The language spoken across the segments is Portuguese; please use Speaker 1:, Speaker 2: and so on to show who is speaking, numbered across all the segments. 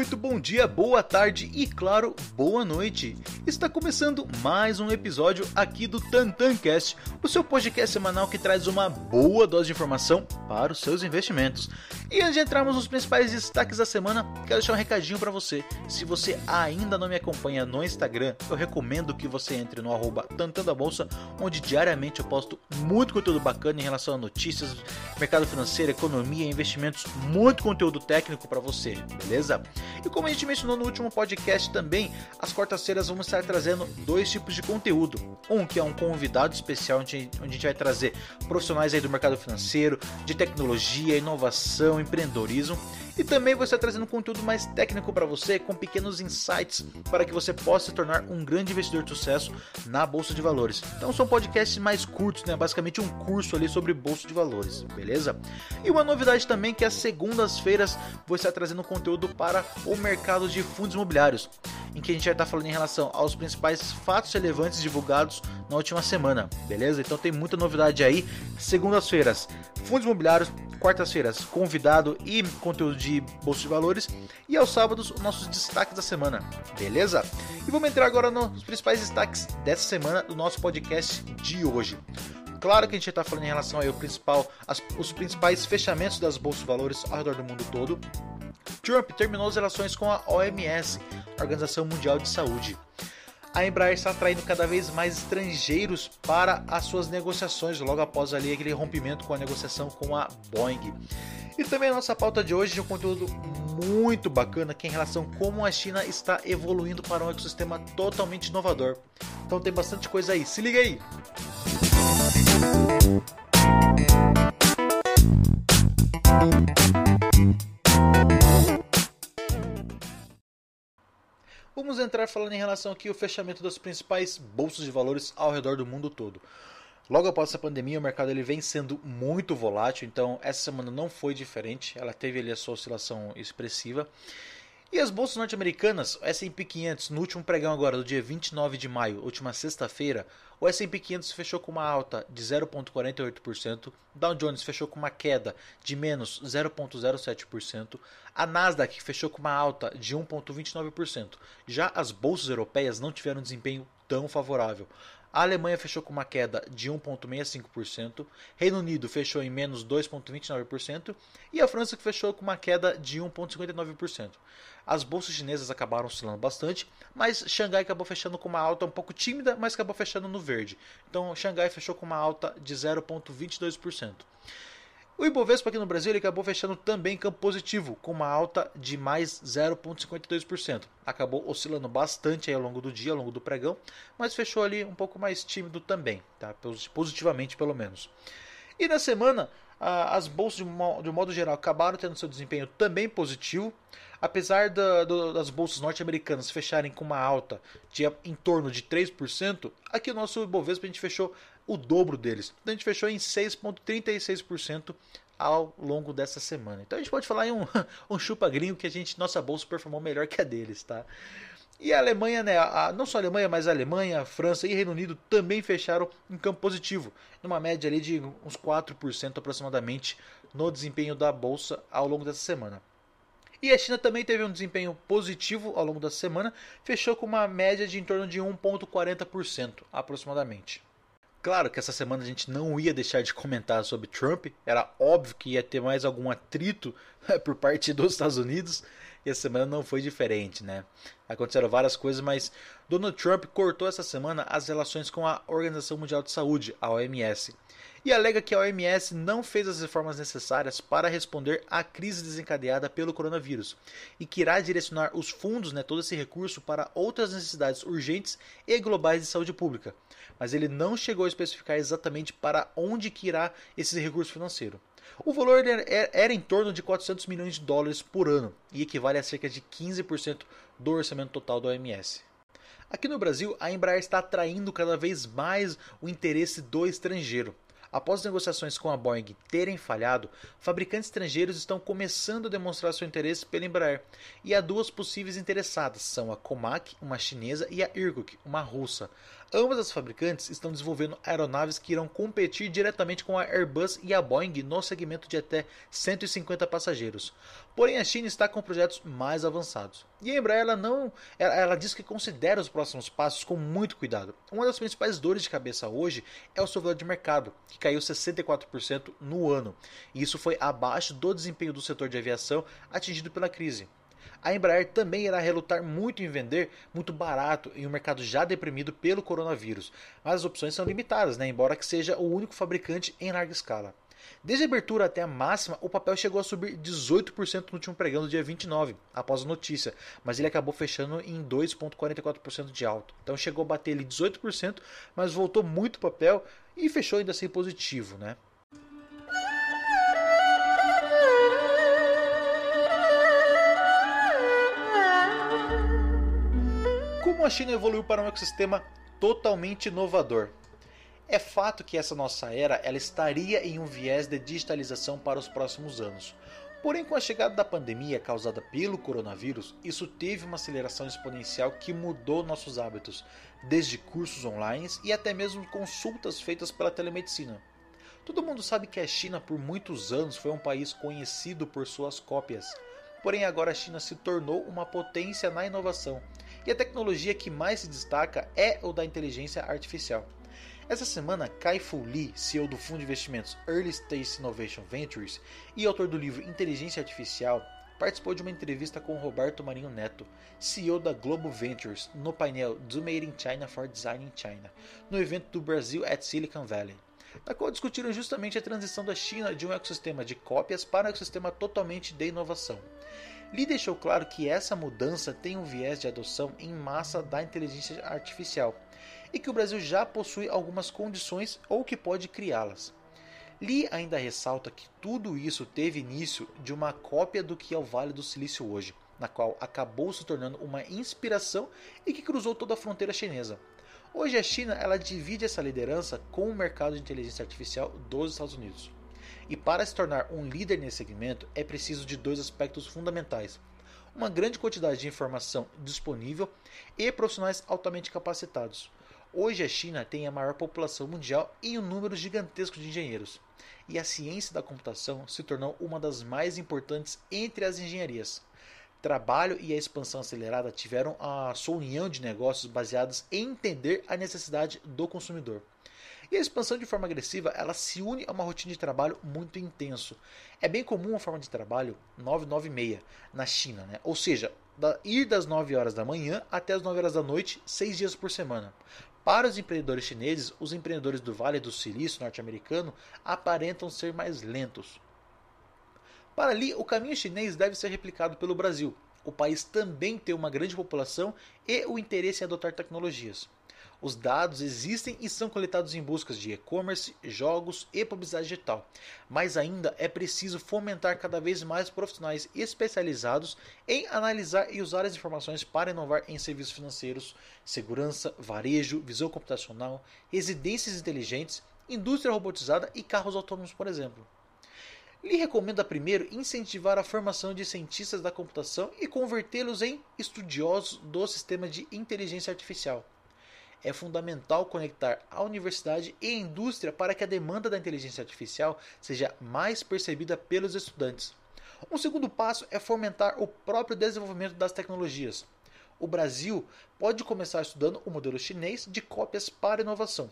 Speaker 1: Muito bom dia, boa tarde e, claro, boa noite. Está começando mais um episódio aqui do TantanCast, o seu podcast semanal que traz uma boa dose de informação para os seus investimentos. E antes de entrarmos nos principais destaques da semana, quero deixar um recadinho para você. Se você ainda não me acompanha no Instagram, eu recomendo que você entre no arroba Bolsa, onde diariamente eu posto muito conteúdo bacana em relação a notícias, mercado financeiro, economia, investimentos, muito conteúdo técnico para você, beleza? E como a gente mencionou no último podcast também, às quartas-feiras vamos estar trazendo dois tipos de conteúdo. Um que é um convidado especial, onde a gente vai trazer profissionais aí do mercado financeiro, de tecnologia, inovação, empreendedorismo e também vou estar trazendo conteúdo mais técnico para você, com pequenos insights para que você possa se tornar um grande investidor de sucesso na Bolsa de Valores. Então são podcasts mais curtos, né? basicamente um curso ali sobre Bolsa de Valores, beleza? E uma novidade também que às segundas-feiras vou estar trazendo conteúdo para o mercado de fundos imobiliários, em que a gente vai estar falando em relação aos principais fatos relevantes divulgados na última semana, beleza? Então tem muita novidade aí. Segundas-feiras, fundos imobiliários, quartas-feiras, convidado e conteúdo de bolsa de valores. E aos sábados, nossos destaques da semana, beleza? E vamos entrar agora nos principais destaques dessa semana do nosso podcast de hoje. Claro que a gente está falando em relação ao principal, as, os principais fechamentos das bolsas de valores ao redor do mundo todo. Trump terminou as relações com a OMS, Organização Mundial de Saúde a Embraer está atraindo cada vez mais estrangeiros para as suas negociações, logo após ali aquele rompimento com a negociação com a Boeing. E também a nossa pauta de hoje é um conteúdo muito bacana que é em relação a como a China está evoluindo para um ecossistema totalmente inovador. Então tem bastante coisa aí, se liga aí! Vamos entrar falando em relação aqui ao fechamento das principais bolsas de valores ao redor do mundo todo. Logo após essa pandemia, o mercado ele vem sendo muito volátil, então essa semana não foi diferente. Ela teve ali a sua oscilação expressiva. E as bolsas norte-americanas, o S&P 500, no último pregão agora, do dia 29 de maio, última sexta-feira, o S&P 500 fechou com uma alta de 0,48%, Dow Jones fechou com uma queda de menos 0,07%, a Nasdaq fechou com uma alta de 1,29%. Já as bolsas europeias não tiveram desempenho tão favorável. A Alemanha fechou com uma queda de 1,65%, Reino Unido fechou em menos 2,29% e a França fechou com uma queda de 1,59%. As bolsas chinesas acabaram oscilando bastante, mas Xangai acabou fechando com uma alta um pouco tímida, mas acabou fechando no verde. Então Xangai fechou com uma alta de 0,22%. O Ibovespa aqui no Brasil ele acabou fechando também em campo positivo, com uma alta de mais 0,52%. Acabou oscilando bastante ao longo do dia, ao longo do pregão, mas fechou ali um pouco mais tímido também, tá? positivamente pelo menos. E na semana, as bolsas de um modo geral acabaram tendo seu desempenho também positivo, apesar das bolsas norte-americanas fecharem com uma alta de em torno de 3%, aqui o nosso Ibovespa a gente fechou o dobro deles. Então a gente fechou em 6,36% ao longo dessa semana. Então a gente pode falar em um, um chupa gringo que a gente nossa bolsa performou melhor que a deles, tá? E a Alemanha, né, a, não só a Alemanha, mas a Alemanha, a França e Reino Unido também fecharam em campo positivo, numa média ali de uns 4% aproximadamente no desempenho da bolsa ao longo dessa semana. E a China também teve um desempenho positivo ao longo da semana, fechou com uma média de em torno de 1,40% aproximadamente. Claro que essa semana a gente não ia deixar de comentar sobre Trump, era óbvio que ia ter mais algum atrito por parte dos Estados Unidos, e a semana não foi diferente, né? Aconteceram várias coisas, mas Donald Trump cortou essa semana as relações com a Organização Mundial de Saúde, a OMS, e alega que a OMS não fez as reformas necessárias para responder à crise desencadeada pelo coronavírus e que irá direcionar os fundos, né, todo esse recurso, para outras necessidades urgentes e globais de saúde pública mas ele não chegou a especificar exatamente para onde que irá esse recurso financeiro. O valor era em torno de 400 milhões de dólares por ano e equivale a cerca de 15% do orçamento total da OMS. Aqui no Brasil, a Embraer está atraindo cada vez mais o interesse do estrangeiro. Após as negociações com a Boeing terem falhado, fabricantes estrangeiros estão começando a demonstrar seu interesse pela Embraer. E há duas possíveis interessadas, são a Comac, uma chinesa, e a Irkut, uma russa. Ambas as fabricantes estão desenvolvendo aeronaves que irão competir diretamente com a Airbus e a Boeing no segmento de até 150 passageiros. Porém, a China está com projetos mais avançados. E a Embraer ela não, ela, ela diz que considera os próximos passos com muito cuidado. Uma das principais dores de cabeça hoje é o seu valor de mercado, que caiu 64% no ano. E isso foi abaixo do desempenho do setor de aviação atingido pela crise. A Embraer também irá relutar muito em vender muito barato em um mercado já deprimido pelo coronavírus, mas as opções são limitadas, né? embora que seja o único fabricante em larga escala. Desde a abertura até a máxima, o papel chegou a subir 18% no último pregão do dia 29, após a notícia, mas ele acabou fechando em 2,44% de alto. Então chegou a bater ali 18%, mas voltou muito o papel e fechou ainda assim positivo, né? A China evoluiu para um ecossistema totalmente inovador? É fato que essa nossa era ela estaria em um viés de digitalização para os próximos anos. Porém, com a chegada da pandemia causada pelo coronavírus, isso teve uma aceleração exponencial que mudou nossos hábitos, desde cursos online e até mesmo consultas feitas pela telemedicina. Todo mundo sabe que a China por muitos anos foi um país conhecido por suas cópias. Porém, agora a China se tornou uma potência na inovação, e a tecnologia que mais se destaca é o da inteligência artificial. Essa semana, Kai-Fu Lee, CEO do fundo de investimentos Early Stage Innovation Ventures e autor do livro Inteligência Artificial, participou de uma entrevista com Roberto Marinho Neto, CEO da Global Ventures, no painel do Made in China for Design in China, no evento do Brasil at Silicon Valley, na qual discutiram justamente a transição da China de um ecossistema de cópias para um ecossistema totalmente de inovação. Lee deixou claro que essa mudança tem um viés de adoção em massa da inteligência artificial e que o Brasil já possui algumas condições ou que pode criá-las. Lee ainda ressalta que tudo isso teve início de uma cópia do que é o Vale do Silício hoje, na qual acabou se tornando uma inspiração e que cruzou toda a fronteira chinesa. Hoje a China ela divide essa liderança com o mercado de inteligência artificial dos Estados Unidos. E para se tornar um líder nesse segmento é preciso de dois aspectos fundamentais: uma grande quantidade de informação disponível e profissionais altamente capacitados. Hoje a China tem a maior população mundial e um número gigantesco de engenheiros, e a ciência da computação se tornou uma das mais importantes entre as engenharias. Trabalho e a expansão acelerada tiveram a sua união de negócios baseados em entender a necessidade do consumidor. E a expansão de forma agressiva, ela se une a uma rotina de trabalho muito intenso. É bem comum a forma de trabalho 996 na China, né? ou seja, da, ir das 9 horas da manhã até as 9 horas da noite, 6 dias por semana. Para os empreendedores chineses, os empreendedores do Vale do Silício norte-americano aparentam ser mais lentos. Para ali, o caminho chinês deve ser replicado pelo Brasil. O país também tem uma grande população e o interesse em adotar tecnologias. Os dados existem e são coletados em buscas de e-commerce, jogos e publicidade digital. Mas ainda é preciso fomentar cada vez mais profissionais especializados em analisar e usar as informações para inovar em serviços financeiros, segurança, varejo, visão computacional, residências inteligentes, indústria robotizada e carros autônomos, por exemplo. Lhe recomenda primeiro incentivar a formação de cientistas da computação e convertê-los em estudiosos do sistema de inteligência artificial é fundamental conectar a universidade e a indústria para que a demanda da inteligência artificial seja mais percebida pelos estudantes. Um segundo passo é fomentar o próprio desenvolvimento das tecnologias. O Brasil pode começar estudando o modelo chinês de cópias para inovação.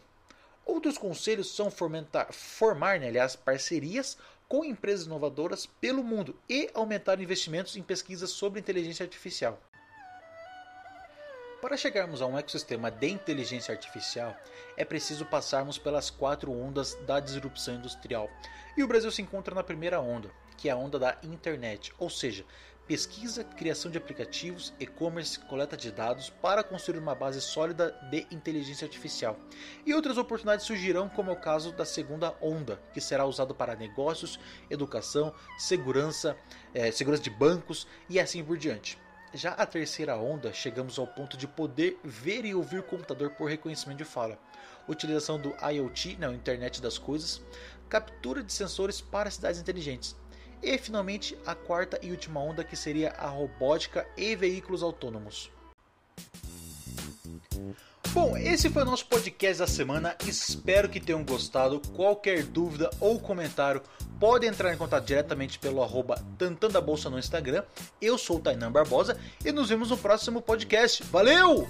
Speaker 1: Outros conselhos são fomentar, formar, né, aliás, parcerias com empresas inovadoras pelo mundo e aumentar investimentos em pesquisas sobre inteligência artificial. Para chegarmos a um ecossistema de inteligência artificial, é preciso passarmos pelas quatro ondas da disrupção industrial. E o Brasil se encontra na primeira onda, que é a onda da internet, ou seja, pesquisa, criação de aplicativos, e-commerce, coleta de dados para construir uma base sólida de inteligência artificial. E outras oportunidades surgirão, como é o caso da segunda onda, que será usado para negócios, educação, segurança, é, segurança de bancos e assim por diante. Já a terceira onda, chegamos ao ponto de poder ver e ouvir o computador por reconhecimento de fala. utilização do IoT, né, internet das coisas, captura de sensores para cidades inteligentes. E finalmente a quarta e última onda que seria a robótica e veículos autônomos. Bom, esse foi o nosso podcast da semana. Espero que tenham gostado. Qualquer dúvida ou comentário, pode entrar em contato diretamente pelo arroba Tantanda Bolsa no Instagram. Eu sou o Tainan Barbosa e nos vemos no próximo podcast. Valeu!